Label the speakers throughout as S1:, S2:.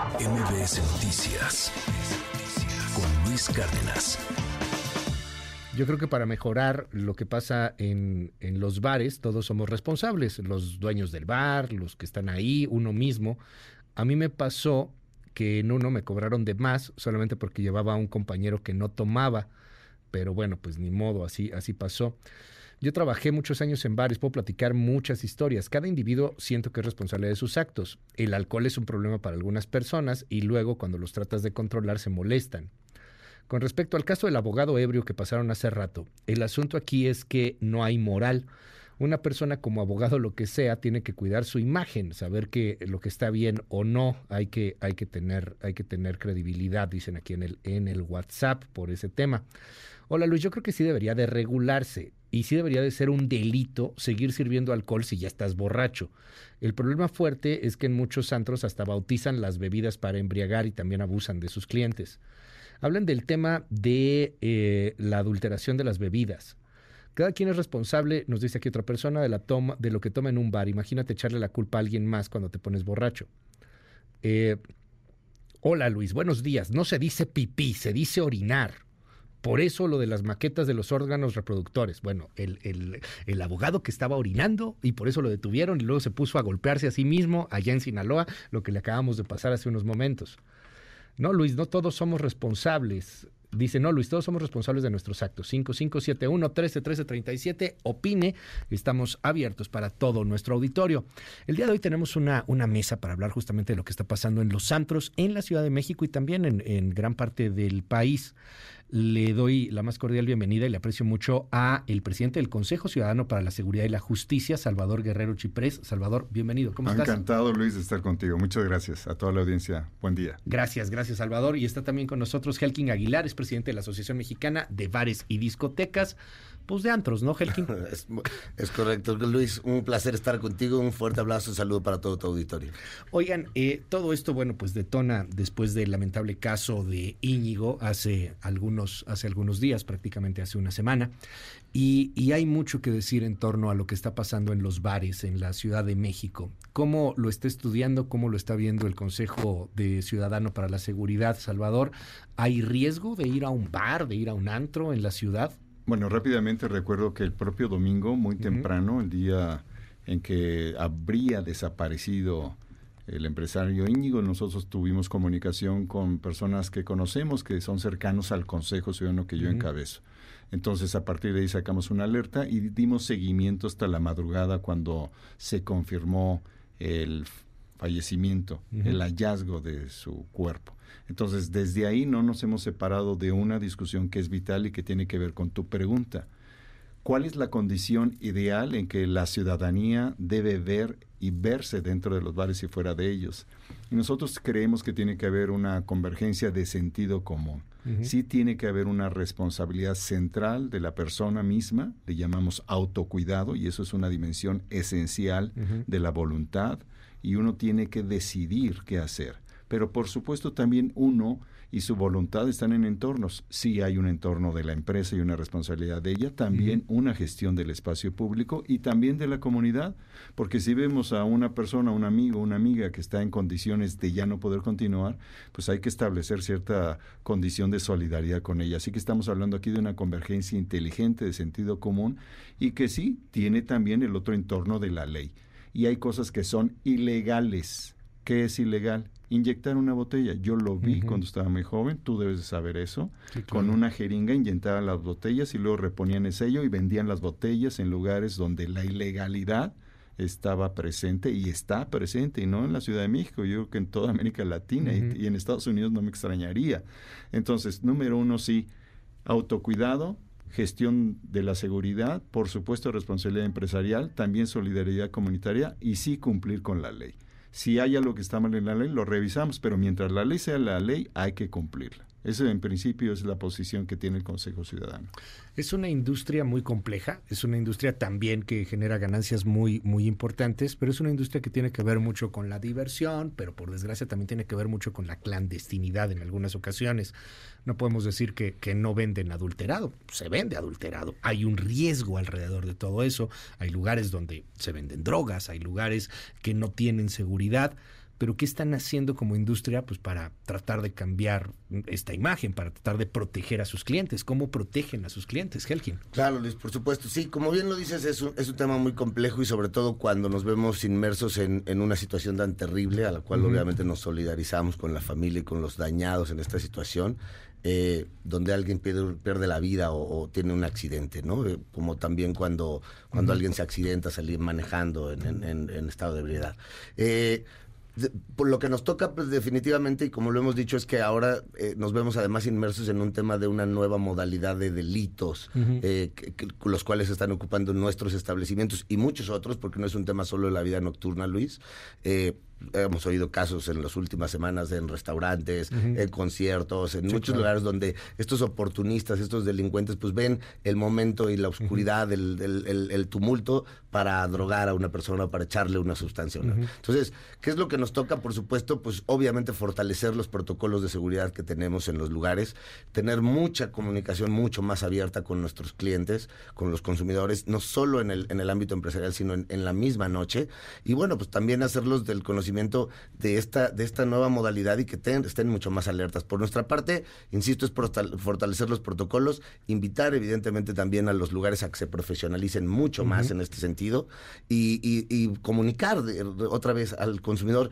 S1: MBS Noticias con Luis Cárdenas.
S2: Yo creo que para mejorar lo que pasa en, en, los bares, todos somos responsables, los dueños del bar, los que están ahí, uno mismo. A mí me pasó que en uno me cobraron de más solamente porque llevaba a un compañero que no tomaba, pero bueno, pues ni modo, así, así pasó. Yo trabajé muchos años en bares, puedo platicar muchas historias. Cada individuo siento que es responsable de sus actos. El alcohol es un problema para algunas personas y luego cuando los tratas de controlar se molestan. Con respecto al caso del abogado ebrio que pasaron hace rato, el asunto aquí es que no hay moral. Una persona como abogado, lo que sea, tiene que cuidar su imagen, saber que lo que está bien o no, hay que, hay que, tener, hay que tener credibilidad, dicen aquí en el, en el WhatsApp por ese tema. Hola Luis, yo creo que sí debería de regularse y sí debería de ser un delito seguir sirviendo alcohol si ya estás borracho. El problema fuerte es que en muchos antros hasta bautizan las bebidas para embriagar y también abusan de sus clientes. Hablan del tema de eh, la adulteración de las bebidas. Cada quien es responsable, nos dice aquí otra persona, de, la toma, de lo que toma en un bar. Imagínate echarle la culpa a alguien más cuando te pones borracho. Eh, hola Luis, buenos días. No se dice pipí, se dice orinar. Por eso lo de las maquetas de los órganos reproductores. Bueno, el, el, el, abogado que estaba orinando y por eso lo detuvieron y luego se puso a golpearse a sí mismo allá en Sinaloa, lo que le acabamos de pasar hace unos momentos. No, Luis, no todos somos responsables. Dice, no, Luis, todos somos responsables de nuestros actos. 5571 131337 Opine. Estamos abiertos para todo nuestro auditorio. El día de hoy tenemos una, una mesa para hablar justamente de lo que está pasando en los antros, en la Ciudad de México y también en, en gran parte del país le doy la más cordial bienvenida y le aprecio mucho a el presidente del Consejo Ciudadano para la Seguridad y la Justicia, Salvador Guerrero Chiprés. Salvador, bienvenido. ¿Cómo estás?
S3: Encantado, Luis, de estar contigo. Muchas gracias a toda la audiencia. Buen día.
S2: Gracias, gracias, Salvador. Y está también con nosotros Helkin Aguilar, es presidente de la Asociación Mexicana de Bares y Discotecas pues de antros, ¿no, Helkin?
S4: es, es, correcto, Luis. Un placer estar contigo. Un fuerte abrazo, un saludo para todo tu auditorio.
S2: Oigan, eh, todo esto, bueno, pues detona después del lamentable caso de Íñigo hace algunos, hace algunos días, prácticamente hace una semana. Y, y, hay mucho que decir en torno a lo que está pasando en los bares en la Ciudad de México. ¿Cómo lo está estudiando? ¿Cómo lo está viendo el Consejo de Ciudadano para la Seguridad, Salvador? ¿Hay riesgo de ir a un bar, de ir a un antro en la ciudad?
S3: Bueno, rápidamente recuerdo que el propio domingo, muy temprano, el día en que habría desaparecido el empresario Íñigo, nosotros tuvimos comunicación con personas que conocemos, que son cercanos al Consejo Ciudadano que yo encabezo. Entonces, a partir de ahí sacamos una alerta y dimos seguimiento hasta la madrugada cuando se confirmó el fallecimiento, el hallazgo de su cuerpo. Entonces, desde ahí no nos hemos separado de una discusión que es vital y que tiene que ver con tu pregunta. ¿Cuál es la condición ideal en que la ciudadanía debe ver y verse dentro de los bares y fuera de ellos? Y nosotros creemos que tiene que haber una convergencia de sentido común. Sí tiene que haber una responsabilidad central de la persona misma, le llamamos autocuidado, y eso es una dimensión esencial de la voluntad, y uno tiene que decidir qué hacer. Pero por supuesto también uno y su voluntad están en entornos. Sí hay un entorno de la empresa y una responsabilidad de ella, también una gestión del espacio público y también de la comunidad, porque si vemos a una persona, un amigo, una amiga que está en condiciones de ya no poder continuar, pues hay que establecer cierta condición de solidaridad con ella. Así que estamos hablando aquí de una convergencia inteligente de sentido común y que sí tiene también el otro entorno de la ley. Y hay cosas que son ilegales. ¿Qué es ilegal? Inyectar una botella. Yo lo vi cuando estaba muy joven, tú debes de saber eso. Con una jeringa inyectaban las botellas y luego reponían el sello y vendían las botellas en lugares donde la ilegalidad estaba presente y está presente, y no en la Ciudad de México, yo creo que en toda América Latina y, y en Estados Unidos no me extrañaría. Entonces, número uno, sí, autocuidado, gestión de la seguridad, por supuesto responsabilidad empresarial, también solidaridad comunitaria y sí cumplir con la ley. Si hay algo que está mal en la ley, lo revisamos, pero mientras la ley sea la ley, hay que cumplirla. Esa en principio es la posición que tiene el Consejo Ciudadano.
S2: Es una industria muy compleja, es una industria también que genera ganancias muy, muy importantes, pero es una industria que tiene que ver mucho con la diversión, pero por desgracia también tiene que ver mucho con la clandestinidad en algunas ocasiones. No podemos decir que, que no venden adulterado, se vende adulterado. Hay un riesgo alrededor de todo eso, hay lugares donde se venden drogas, hay lugares que no tienen seguridad pero ¿qué están haciendo como industria pues para tratar de cambiar esta imagen, para tratar de proteger a sus clientes? ¿Cómo protegen a sus clientes, Helgin?
S4: Claro, Luis, por supuesto. Sí, como bien lo dices, es un, es un tema muy complejo y sobre todo cuando nos vemos inmersos en, en una situación tan terrible, a la cual obviamente nos solidarizamos con la familia y con los dañados en esta situación. Eh, donde alguien pierde, pierde la vida o, tiene un accidente, ¿no? Eh, como también cuando, cuando alguien se accidenta salir manejando en, en, estado de ebriedad. Eh, por lo que nos toca, pues definitivamente, y como lo hemos dicho, es que ahora eh, nos vemos además inmersos en un tema de una nueva modalidad de delitos, eh, los cuales están ocupando nuestros establecimientos y muchos otros, porque no es un tema solo de la vida nocturna, Luis. Eh, hemos oído casos en las últimas semanas en restaurantes, en conciertos, en muchos lugares donde estos oportunistas, estos delincuentes, pues ven el momento y la oscuridad, el, tumulto para drogar a una persona, para echarle una sustancia. Entonces, ¿qué es lo que nos toca? Por supuesto, pues obviamente fortalecer los protocolos de seguridad que tenemos en los lugares, tener mucha comunicación mucho más abierta con nuestros clientes, con los consumidores, no solo en el, en el ámbito empresarial, sino en, en la misma noche. Y bueno, pues también hacerlos del conocimiento de esta, de esta nueva modalidad y que estén mucho más alertas. Por nuestra parte, insisto, es fortalecer los protocolos, invitar evidentemente también a los lugares a que se profesionalicen mucho más en este sentido y, comunicar otra vez al consumidor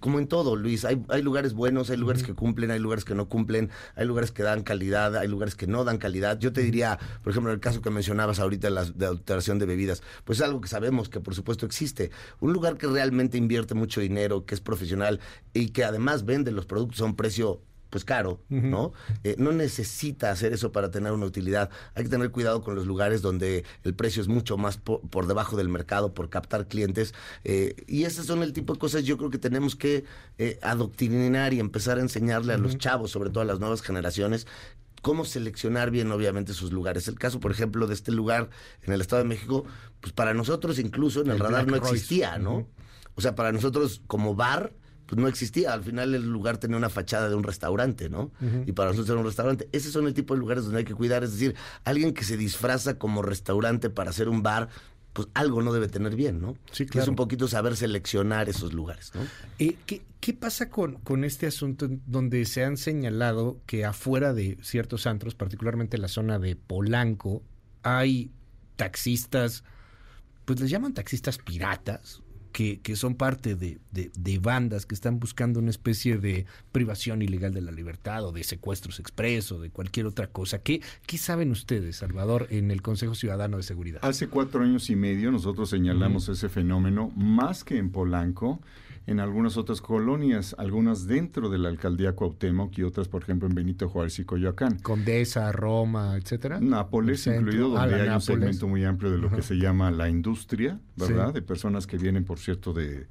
S4: como en todo, Luis, hay, hay lugares buenos, hay lugares que cumplen, hay lugares que no cumplen, hay lugares que dan calidad, hay lugares que no dan calidad. Yo te diría, por ejemplo, en el caso que mencionabas ahorita la, de alteración de bebidas, pues es algo que sabemos que por supuesto existe. Un lugar que realmente invierte mucho dinero, que es profesional y que además vende los productos a un precio pues caro, ¿no? Eh, no necesita hacer eso para tener una utilidad. Hay que tener cuidado con los lugares donde el precio es mucho más por, debajo del mercado, por captar clientes. Eh, y ese son el tipo de cosas yo creo que tenemos que eh, adoctrinar y empezar a enseñarle a los chavos, sobre todo a las nuevas generaciones, cómo seleccionar bien, obviamente, sus lugares. El caso, por ejemplo, de este lugar en el Estado de México, pues para nosotros incluso en el, radar no existía, ¿no? O sea, para nosotros como bar pues no existía. Al final el lugar tenía una fachada de un restaurante, ¿no? Y para nosotros era un restaurante. Ese son el tipo de lugares donde hay que cuidar. Es decir, alguien que se disfraza como restaurante para hacer un bar, pues algo no debe tener bien, ¿no?
S2: Sí, claro.
S4: Es un poquito saber seleccionar esos lugares, ¿no?
S2: Eh, ¿qué, ¿qué, pasa con, con este asunto donde se han señalado que afuera de ciertos antros, particularmente en la zona de Polanco, hay taxistas, pues les llaman taxistas piratas, que, son parte de, bandas que están buscando una especie de privación ilegal de la libertad o de secuestros expresos o de cualquier otra cosa. ¿Qué, ¿Qué saben ustedes, Salvador, en el Consejo Ciudadano de Seguridad?
S3: Hace cuatro años y medio nosotros señalamos ese fenómeno, más que en Polanco, en algunas otras colonias, algunas dentro de la alcaldía Cuauhtémoc y otras, por ejemplo, en Benito Juárez y Coyoacán.
S2: Condesa, Roma, etcétera.
S3: Nápoles, incluido, donde hay un segmento muy amplio de lo que se llama la industria, ¿verdad? De personas que vienen, por cierto, de,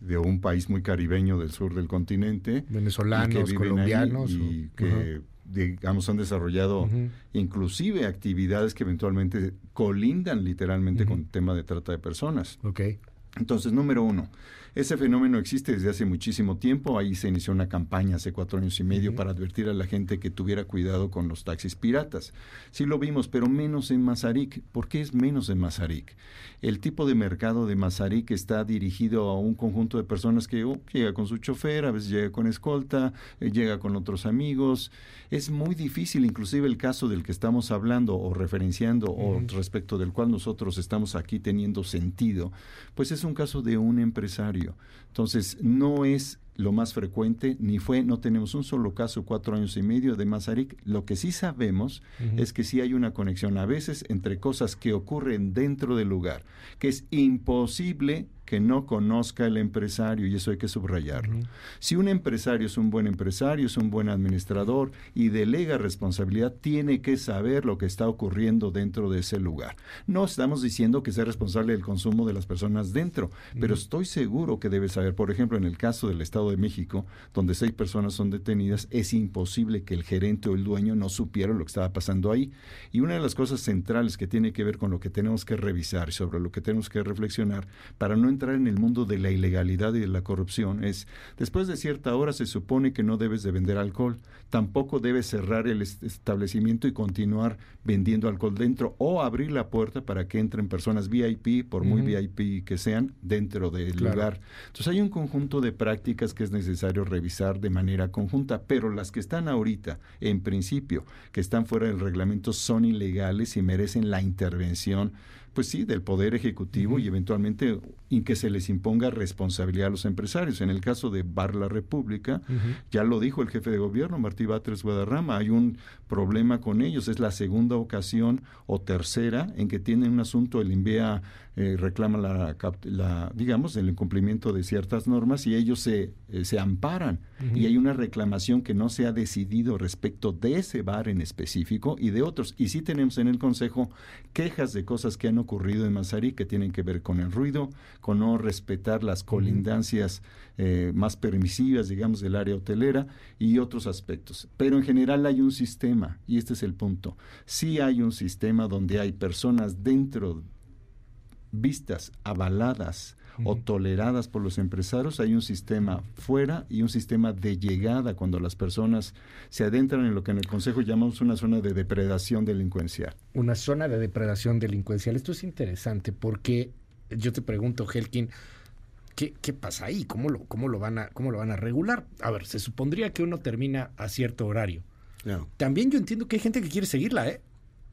S3: de un país muy caribeño del sur del continente.
S2: Venezolanos, colombianos.
S3: y que, digamos, han desarrollado inclusive actividades que eventualmente colindan literalmente con el tema de trata de personas.
S2: Ok.
S3: Entonces, número uno, ese fenómeno existe desde hace muchísimo tiempo. Ahí se inició una campaña hace cuatro años y medio para advertir a la gente que tuviera cuidado con los taxis piratas. Sí lo vimos, pero menos en Mazarik. ¿Por qué es menos en Mazarik? El tipo de mercado de Mazarik está dirigido a un conjunto de personas que oh, llega con su chofer, a veces llega con escolta, eh, llega con otros amigos. Es muy difícil, inclusive el caso del que estamos hablando o referenciando o respecto del cual nosotros estamos aquí teniendo sentido, pues es un caso de un empresario entonces, no es lo más frecuente, ni fue, no tenemos un solo caso cuatro años y medio de Mazarik. Lo que sí sabemos es que sí hay una conexión a veces entre cosas que ocurren dentro del lugar, que es imposible que no conozca el empresario y eso hay que subrayarlo. Si un empresario es un buen empresario, es un buen administrador y delega responsabilidad, tiene que saber lo que está ocurriendo dentro de ese lugar. No estamos diciendo que sea responsable del consumo de las personas dentro, pero estoy seguro que debe saber, por ejemplo, en el caso del Estado de México, donde seis personas son detenidas, es imposible que el gerente o el dueño no supiera lo que estaba pasando ahí. Y una de las cosas centrales que tiene que ver con lo que tenemos que revisar y sobre lo que tenemos que reflexionar para no entrar entrar en el mundo de la ilegalidad y de la corrupción es, después de cierta hora se supone que no debes de vender alcohol, tampoco debes cerrar el establecimiento y continuar vendiendo alcohol dentro o abrir la puerta para que entren personas VIP, por muy VIP que sean, dentro del lugar. Entonces hay un conjunto de prácticas que es necesario revisar de manera conjunta, pero las que están ahorita, en principio, que están fuera del reglamento, son ilegales y merecen la intervención pues sí, del Poder Ejecutivo y eventualmente en que se les imponga responsabilidad a los empresarios. En el caso de Bar La República, ya lo dijo el jefe de gobierno, Martí Batres Guadarrama, hay un problema con ellos. Es la segunda ocasión o tercera en que tienen un asunto, el INVEA eh, reclama la, la, digamos, el incumplimiento de ciertas normas y ellos se, eh, se amparan. Y hay una reclamación que no se ha decidido respecto de ese bar en específico y de otros. Y sí tenemos en el Consejo quejas de cosas que han ocurrido en Mazarí que tienen que ver con el ruido, con no respetar las colindancias eh, más permisivas, digamos, del área hotelera y otros aspectos. Pero en general hay un sistema, y este es el punto. Sí hay un sistema donde hay personas dentro vistas, avaladas o toleradas por los empresarios, hay un sistema fuera y un sistema de llegada cuando las personas se adentran en lo que en el Consejo llamamos una zona de depredación delincuencial.
S2: Una zona de depredación delincuencial. Esto es interesante porque yo te pregunto, Helkin, ¿qué, qué pasa ahí? ¿Cómo lo, cómo, lo van a, ¿Cómo lo van a regular? A ver, se supondría que uno termina a cierto horario. También yo entiendo que hay gente que quiere seguirla, ¿eh?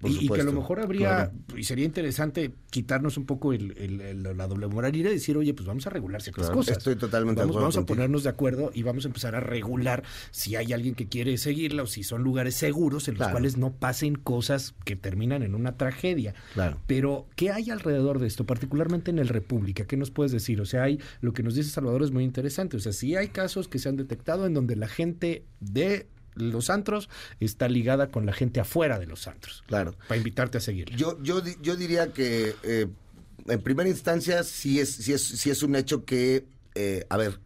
S2: Y, que a lo mejor habría, y sería interesante quitarnos un poco el, la doble moral y decir, oye, pues vamos a regular ciertas cosas.
S4: Estoy totalmente
S2: vamos,
S4: de acuerdo.
S2: Vamos a ponernos de acuerdo y vamos a empezar a regular si hay alguien que quiere seguirla o si son lugares seguros en los cuales no pasen cosas que terminan en una tragedia.
S4: Claro.
S2: Pero, ¿qué hay alrededor de esto, particularmente en el República? ¿Qué nos puedes decir? O sea, hay lo que nos dice Salvador es muy interesante. O sea, si hay casos que se han detectado en donde la gente de los antros está ligada con la gente afuera de los antros.
S4: Claro.
S2: Para invitarte a seguir.
S4: Yo, yo, yo diría que eh, en primera instancia sí es, sí es, sí es un hecho que, eh, a ver,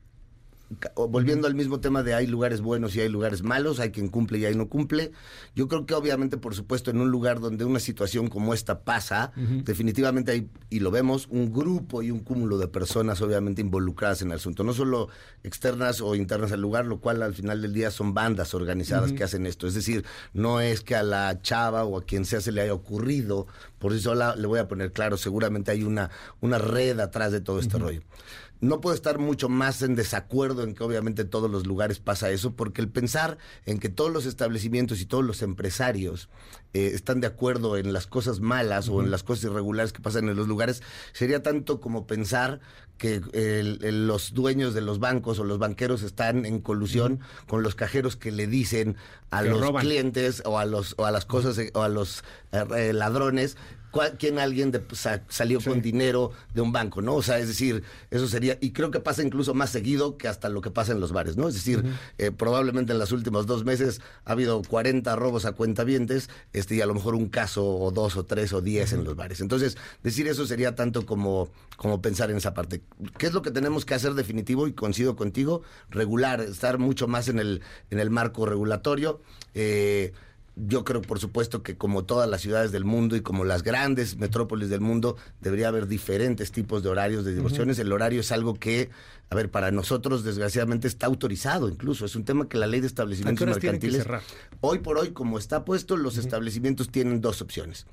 S4: volviendo al mismo tema de hay lugares buenos y hay lugares malos, hay quien cumple y hay no cumple. Yo creo que obviamente, por supuesto, en un lugar donde una situación como esta pasa, definitivamente hay, y lo vemos, un grupo y un cúmulo de personas obviamente involucradas en el asunto, no solo externas o internas al lugar, lo cual al final del día son bandas organizadas que hacen esto. Es decir, no es que a la chava o a quien sea se le haya ocurrido, por sola le voy a poner claro, seguramente hay una, una red atrás de todo este rollo no puedo estar mucho más en desacuerdo en que obviamente en todos los lugares pasa eso, porque el pensar en que todos los establecimientos y todos los empresarios eh, están de acuerdo en las cosas malas o en las cosas irregulares que pasan en los lugares, sería tanto como pensar que los dueños de los bancos o los banqueros están en colusión con los cajeros que le dicen a los clientes o a los o a las cosas o a los eh, ladrones quién alguien de, salió con dinero de un banco, ¿no? O sea, es decir, eso sería, y creo que pasa incluso más seguido que hasta lo que pasa en los bares, ¿no? Es decir, eh, probablemente en los últimos dos meses ha habido 40 robos a cuentavientes, este, y a lo mejor un caso o dos o tres o diez en los bares. Entonces, decir eso sería tanto como, como pensar en esa parte. ¿Qué es lo que tenemos que hacer definitivo? Y coincido contigo, regular, estar mucho más en el, en el marco regulatorio. Eh, yo creo, por supuesto, que como todas las ciudades del mundo y como las grandes metrópolis del mundo, debería haber diferentes tipos de horarios de diversiones. El horario es algo que, a ver, para nosotros, desgraciadamente, está autorizado incluso. Es un tema que la ley de establecimientos mercantiles. Hoy por hoy, como está puesto, los establecimientos tienen dos opciones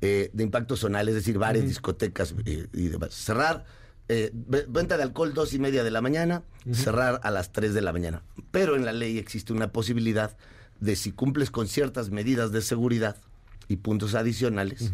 S4: eh, de impacto zonal, es decir, bares, discotecas eh, y demás. Cerrar. Eh, venta de alcohol dos y media de la mañana, cerrar a las tres de la mañana. Pero en la ley existe una posibilidad de si cumples con ciertas medidas de seguridad y puntos adicionales,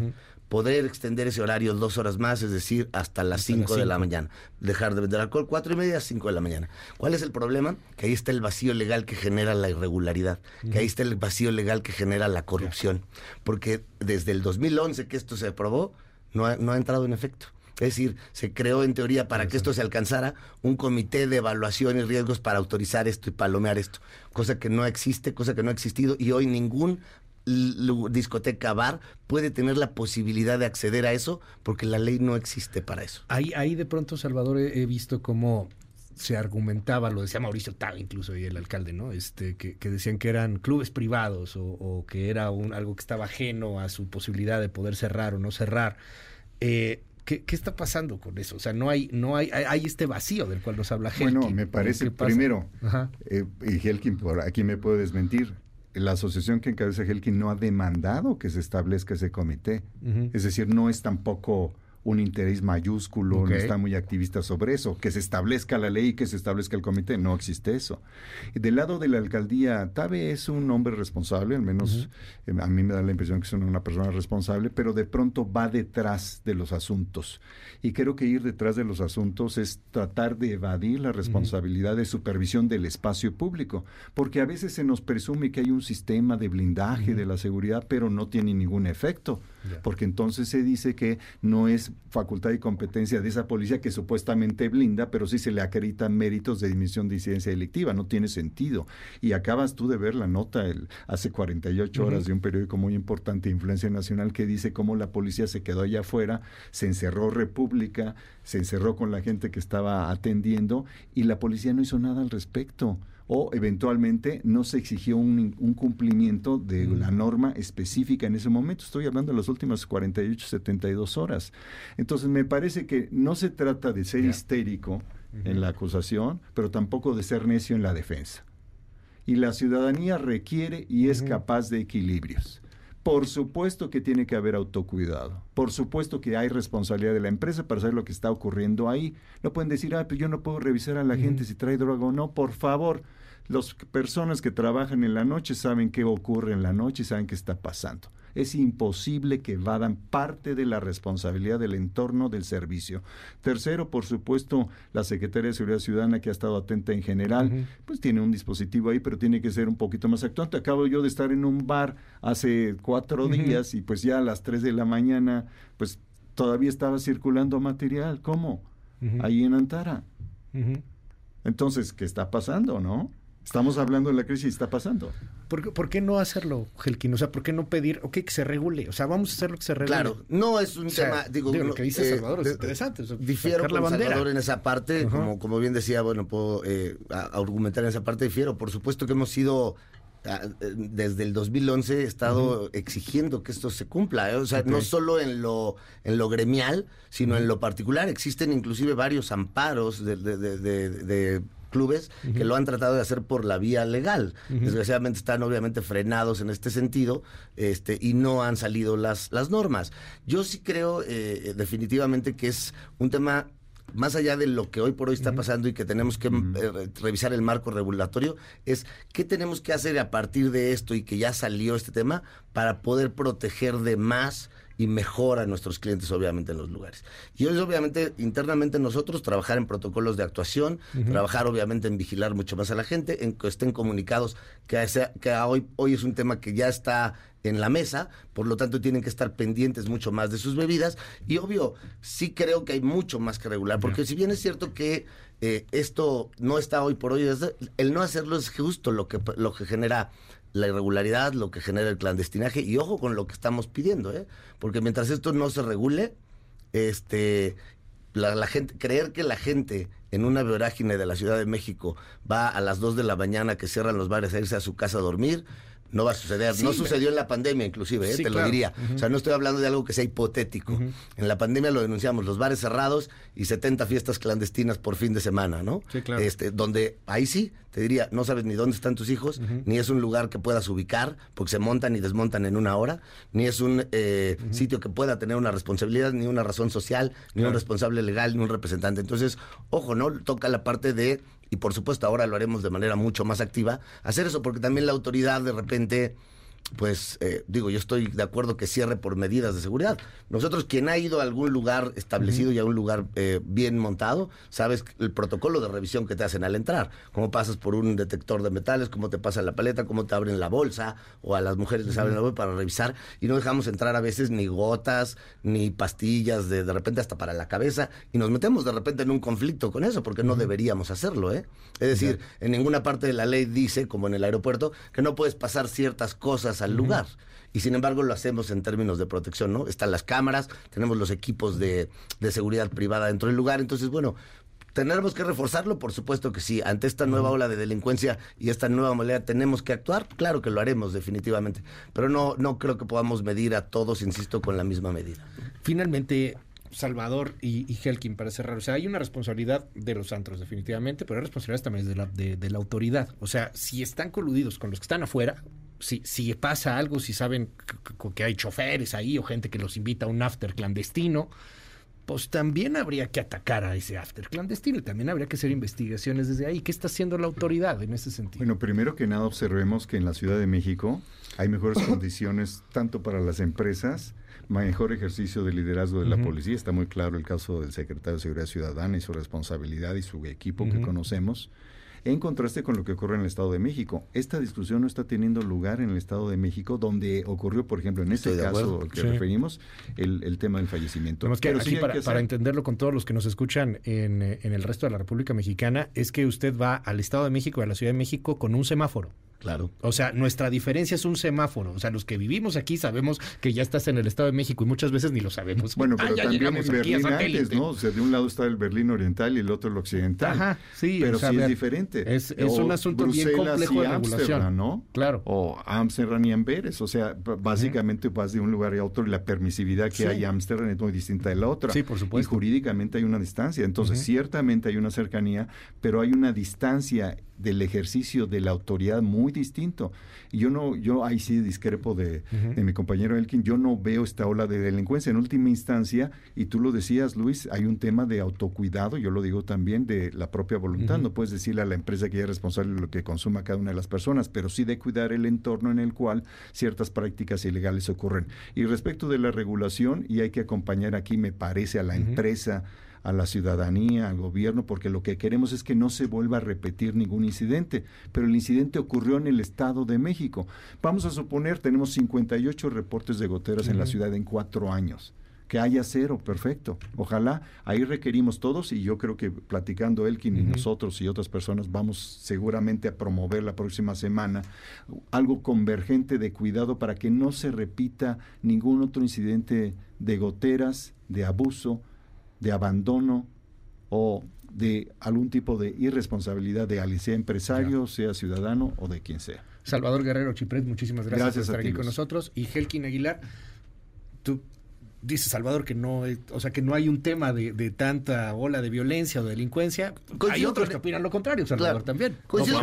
S4: poder extender ese horario dos horas más, es decir, hasta las cinco de la mañana. Dejar de vender alcohol cuatro y media, cinco de la mañana. ¿Cuál es el problema? Que ahí está el vacío legal que genera la irregularidad, que ahí está el vacío legal que genera la corrupción. Porque desde el 2011 que esto se aprobó, no ha, no ha entrado en efecto. Es decir, se creó en teoría para que esto se alcanzara un comité de evaluación y riesgos para autorizar esto y palomear esto, cosa que no existe, cosa que no ha existido y hoy ningún discoteca bar puede tener la posibilidad de acceder a eso porque la ley no existe para eso.
S2: Ahí, ahí de pronto, Salvador, he, visto cómo se argumentaba, lo decía Mauricio Tal, incluso y el alcalde, ¿no? Este, que, decían que eran clubes privados o, que era un, algo que estaba ajeno a su posibilidad de poder cerrar o no cerrar. Eh, ¿Qué, está pasando con eso? O sea, no hay, no hay, hay este vacío del cual nos habla Helkin.
S3: Bueno, me parece, primero, eh, y Helkin, por aquí me puede desmentir, la asociación que encabeza Helkin no ha demandado que se establezca ese comité. Es decir, no es tampoco un interés mayúsculo, no está muy activista sobre eso, que se establezca la ley, que se establezca el comité, no existe eso. Del lado de la alcaldía, Tabe es un hombre responsable, al menos eh, a mí me da la impresión que es una persona responsable, pero de pronto va detrás de los asuntos. Y creo que ir detrás de los asuntos es tratar de evadir la responsabilidad de supervisión del espacio público, porque a veces se nos presume que hay un sistema de blindaje de la seguridad, pero no tiene ningún efecto porque entonces se dice que no es facultad y competencia de esa policía que supuestamente blinda, pero sí se le acreditan méritos de dimisión de incidencia delictiva, no tiene sentido. Y acabas tú de ver la nota el, hace 48 horas de un periódico muy importante influencia nacional que dice cómo la policía se quedó allá afuera, se encerró República, se encerró con la gente que estaba atendiendo y la policía no hizo nada al respecto o eventualmente no se exigió un, cumplimiento de la norma específica en ese momento. Estoy hablando de las últimas 48, 72 horas. Entonces me parece que no se trata de ser histérico en la acusación, pero tampoco de ser necio en la defensa. Y la ciudadanía requiere y es capaz de equilibrios. Por supuesto que tiene que haber autocuidado. Por supuesto que hay responsabilidad de la empresa para saber lo que está ocurriendo ahí. No pueden decir, ah, pues yo no puedo revisar a la gente si trae droga o no. Por favor, las personas que trabajan en la noche saben qué ocurre en la noche y saben qué está pasando. Es imposible que vadan parte de la responsabilidad del entorno del servicio. Tercero, por supuesto, la Secretaría de Seguridad Ciudadana, que ha estado atenta en general, pues tiene un dispositivo ahí, pero tiene que ser un poquito más actuante. Acabo yo de estar en un bar hace cuatro días y pues ya a las tres de la mañana, pues todavía estaba circulando material. ¿Cómo? Ahí en Antara. Entonces, ¿qué está pasando, no? Estamos hablando de la crisis y está pasando.
S2: ¿Por qué, no hacerlo, Helkin? O sea, ¿por qué no pedir, ok, que se regule? O sea, vamos a hacer lo que se regule.
S4: Claro, no es un tema, digo,
S2: lo que dice eh, Salvador es interesante.
S4: difiero con Salvador en esa parte, como, como bien decía, bueno, puedo eh, argumentar en esa parte, difiero. Por supuesto que hemos sido ah, eh, desde el 2011 he estado exigiendo que esto se cumpla, o sea, no solo en lo en lo gremial, sino en lo particular. Existen inclusive varios amparos de, de clubes que lo han tratado de hacer por la vía legal. Desgraciadamente están obviamente frenados en este sentido este, y no han salido las, las normas. Yo sí creo eh, definitivamente que es un tema más allá de lo que hoy por hoy está pasando y que tenemos que eh, revisar el marco regulatorio, es qué tenemos que hacer a partir de esto y que ya salió este tema para poder proteger de más y mejor a nuestros clientes, obviamente, en los lugares. Y hoy, obviamente, internamente nosotros trabajar en protocolos de actuación, trabajar, obviamente, en vigilar mucho más a la gente, en que estén comunicados, que, que hoy, hoy es un tema que ya está en la mesa, por lo tanto tienen que estar pendientes mucho más de sus bebidas. Y obvio, sí creo que hay mucho más que regular, porque si bien es cierto que eh, esto no está hoy por hoy, el no hacerlo es justo lo que, lo que genera la irregularidad, lo que genera el clandestinaje y ojo con lo que estamos pidiendo, ¿eh? porque mientras esto no se regule, este, la, gente, creer que la gente en una vorágine de la Ciudad de México va a las 2 de la mañana que cierran los bares a irse a su casa a dormir, no va a suceder. no sucedió en la pandemia, inclusive, ¿eh? te lo diría. O sea, no estoy hablando de algo que sea hipotético. En la pandemia lo denunciamos, los bares cerrados y 70 fiestas clandestinas por fin de semana, ¿no?
S2: Sí, claro.
S4: Este, donde ahí sí, te diría, no sabes ni dónde están tus hijos, ni es un lugar que puedas ubicar, porque se montan y desmontan en una hora, ni es un eh, sitio que pueda tener una responsabilidad, ni una razón social, ni un responsable legal, ni un representante. Entonces, ojo, ¿no? Toca la parte de y por supuesto ahora lo haremos de manera mucho más activa, hacer eso porque también la autoridad de repente pues eh, digo, yo estoy de acuerdo que cierre por medidas de seguridad. Nosotros, quien ha ido a algún lugar establecido y a un lugar eh, bien montado, sabes el protocolo de revisión que te hacen al entrar. Cómo pasas por un detector de metales, cómo te pasa la paleta, cómo te abren la bolsa, o a las mujeres les abren la bolsa para revisar. Y no dejamos entrar a veces ni gotas, ni pastillas, de, de repente hasta para la cabeza. Y nos metemos de repente en un conflicto con eso, porque no deberíamos hacerlo, ¿eh? Es decir, en ninguna parte de la ley dice, como en el aeropuerto, que no puedes pasar ciertas cosas al lugar. Y sin embargo lo hacemos en términos de protección, ¿no? Están las cámaras, tenemos los equipos de, seguridad privada dentro del lugar. Entonces, bueno, ¿Tenemos que reforzarlo? Por supuesto que sí. Ante esta nueva ola de delincuencia y esta nueva modalidad, ¿tenemos que actuar? Claro que lo haremos, definitivamente. Pero no, no creo que podamos medir a todos, insisto, con la misma medida.
S2: Finalmente, Salvador y, y, Helkin, para cerrar. O sea, hay una responsabilidad de los antros, definitivamente, pero hay responsabilidad también de la, de, la autoridad. O sea, si están coludidos con los que están afuera, si, si pasa algo, si saben que, hay choferes ahí o gente que los invita a un after clandestino, pues también habría que atacar a ese after clandestino y también habría que hacer investigaciones desde ahí. ¿Qué está haciendo la autoridad en ese sentido?
S3: Bueno, primero que nada observemos que en la Ciudad de México hay mejores condiciones tanto para las empresas, mejor ejercicio de liderazgo de la policía. Está muy claro el caso del secretario de Seguridad Ciudadana y su responsabilidad y su equipo que conocemos en contraste con lo que ocurre en el Estado de México. Esta discusión no está teniendo lugar en el Estado de México, donde ocurrió, por ejemplo, en este caso al que referimos, el, tema del fallecimiento.
S2: que para, entenderlo con todos los que nos escuchan en, en el resto de la República Mexicana, es que usted va al Estado de México y a la Ciudad de México con un semáforo.
S4: Claro.
S2: O sea, nuestra diferencia es un semáforo. O sea, los que vivimos aquí sabemos que ya estás en el Estado de México y muchas veces ni lo sabemos.
S3: Bueno, pero también en Berlín antes, ¿no? O sea, de un lado está el Berlín oriental y el otro el occidental. Ajá, sí. Pero sí es diferente.
S2: Es, un asunto bien complejo de regulación.
S3: ¿no?
S2: Claro.
S3: O Amsterdam y Amberes. O sea, básicamente vas de un lugar a otro y la permisividad que hay en Amsterdam es muy distinta de la otra.
S2: Sí, por supuesto.
S3: Y jurídicamente hay una distancia. Entonces, ciertamente hay una cercanía, pero hay una distancia del ejercicio de la autoridad muy distinto. Y yo no, yo ahí sí discrepo de, mi compañero Elkin, yo no veo esta ola de delincuencia. En última instancia, y tú lo decías, Luis, hay un tema de autocuidado, yo lo digo también, de la propia voluntad. No puedes decirle a la empresa que ella es responsable de lo que consuma cada una de las personas, pero sí de cuidar el entorno en el cual ciertas prácticas ilegales ocurren. Y respecto de la regulación, y hay que acompañar aquí, me parece, a la empresa, a la ciudadanía, al gobierno, porque lo que queremos es que no se vuelva a repetir ningún incidente. Pero el incidente ocurrió en el Estado de México. Vamos a suponer, tenemos 58 reportes de goteras en la ciudad en cuatro años que haya cero, perfecto. Ojalá, ahí requerimos todos y yo creo que platicando Elkin y nosotros y otras personas vamos seguramente a promover la próxima semana algo convergente de cuidado para que no se repita ningún otro incidente de goteras, de abuso, de abandono o de algún tipo de irresponsabilidad de alguien, sea empresario, sea ciudadano o de quien sea.
S2: Salvador Guerrero Chipret, muchísimas gracias, por estar aquí con nosotros. Y Helkin Aguilar, tú dice Salvador que no, o sea, que no hay un tema de, tanta ola de violencia o de delincuencia. hay otros que opinan lo contrario, Salvador también.
S4: Coincido,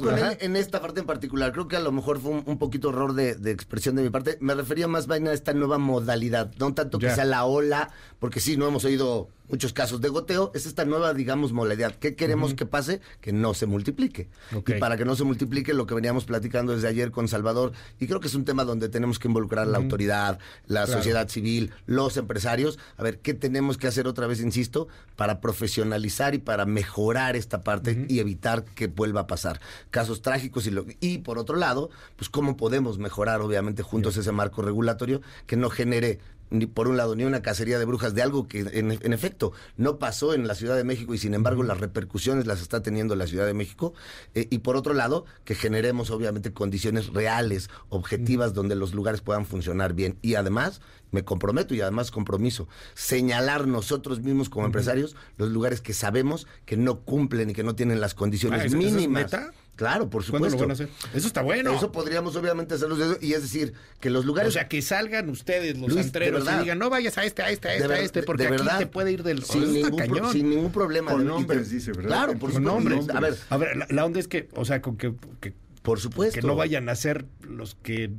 S4: con, él en esta parte en particular. Creo que a lo mejor fue un, poquito error de, expresión de mi parte. Me refería más bien a esta nueva modalidad, no tanto que sea la ola, porque sí, no hemos oído muchos casos de goteo, es esta nueva, digamos, modalidad. ¿Qué queremos que pase? Que no se multiplique. Y para que no se multiplique, lo que veníamos platicando desde ayer con Salvador, y creo que es un tema donde tenemos que involucrar la autoridad, la sociedad civil, los empresarios. A ver, ¿qué tenemos que hacer otra vez, insisto, para profesionalizar y para mejorar esta parte y evitar que vuelva a pasar? Casos trágicos y, lo, y por otro lado, pues cómo podemos mejorar, obviamente, juntos ese marco regulatorio que no genere ni por un lado, ni una cacería de brujas de algo que en, efecto no pasó en la Ciudad de México y sin embargo las repercusiones las está teniendo la Ciudad de México. Eh, y por otro lado, que generemos obviamente condiciones reales, objetivas, donde los lugares puedan funcionar bien. Y además, me comprometo y además compromiso, señalar nosotros mismos como empresarios los lugares que sabemos que no cumplen y que no tienen las condiciones ah, mínimas. Claro, por supuesto.
S2: Lo van a hacer? Eso está bueno.
S4: Eso podríamos obviamente hacerlo. Y es decir, que los lugares... O
S2: sea, que salgan ustedes los antreros y digan, no vayas a este, a este, a este, a este, porque aquí te puede ir del...
S4: Sin, ningún, sin ningún problema.
S3: Con nombres, dice, ¿verdad?
S4: Claro, por supuesto.
S2: Nombres. A ver, a ver la, onda es que, o sea, con que, que
S4: por supuesto.
S2: Que no vayan a ser los que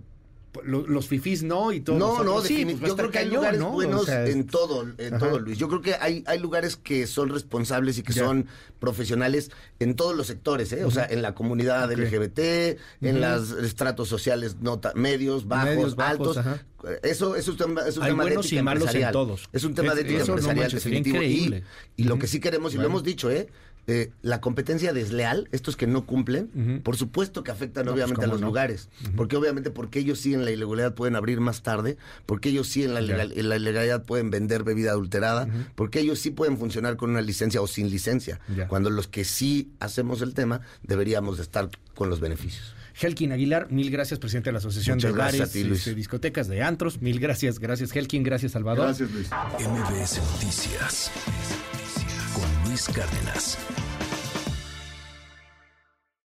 S2: los fifís no y todo.
S4: No, no, sí, pues yo creo que hay lugares buenos en todo, en todo, Luis. Yo creo que hay, hay lugares que son responsables y que son profesionales en todos los sectores, ¿eh? O sea, en la comunidad LGBT, en los estratos sociales medios, bajos, altos. Eso, es un tema, es un tema de ética empresarial.
S2: todos.
S4: Es un tema de ética empresarial definitivo. Y, y, lo que sí queremos, y lo hemos dicho, ¿eh? Eh, la competencia desleal, estos que no cumplen, por supuesto que afectan pues, obviamente a los lugares, porque obviamente porque ellos sí en la ilegalidad pueden abrir más tarde, porque ellos sí en la, ilegalidad pueden vender bebida adulterada, porque ellos sí pueden funcionar con una licencia o sin licencia, cuando los que sí hacemos el tema deberíamos estar con los beneficios.
S2: Helkin Aguilar, mil gracias, presidente de la Asociación de Bares y Discotecas de Antros. Mil gracias, gracias Helkin, gracias Salvador.
S3: Gracias Luis.
S1: MBS Noticias Luis Cárdenas.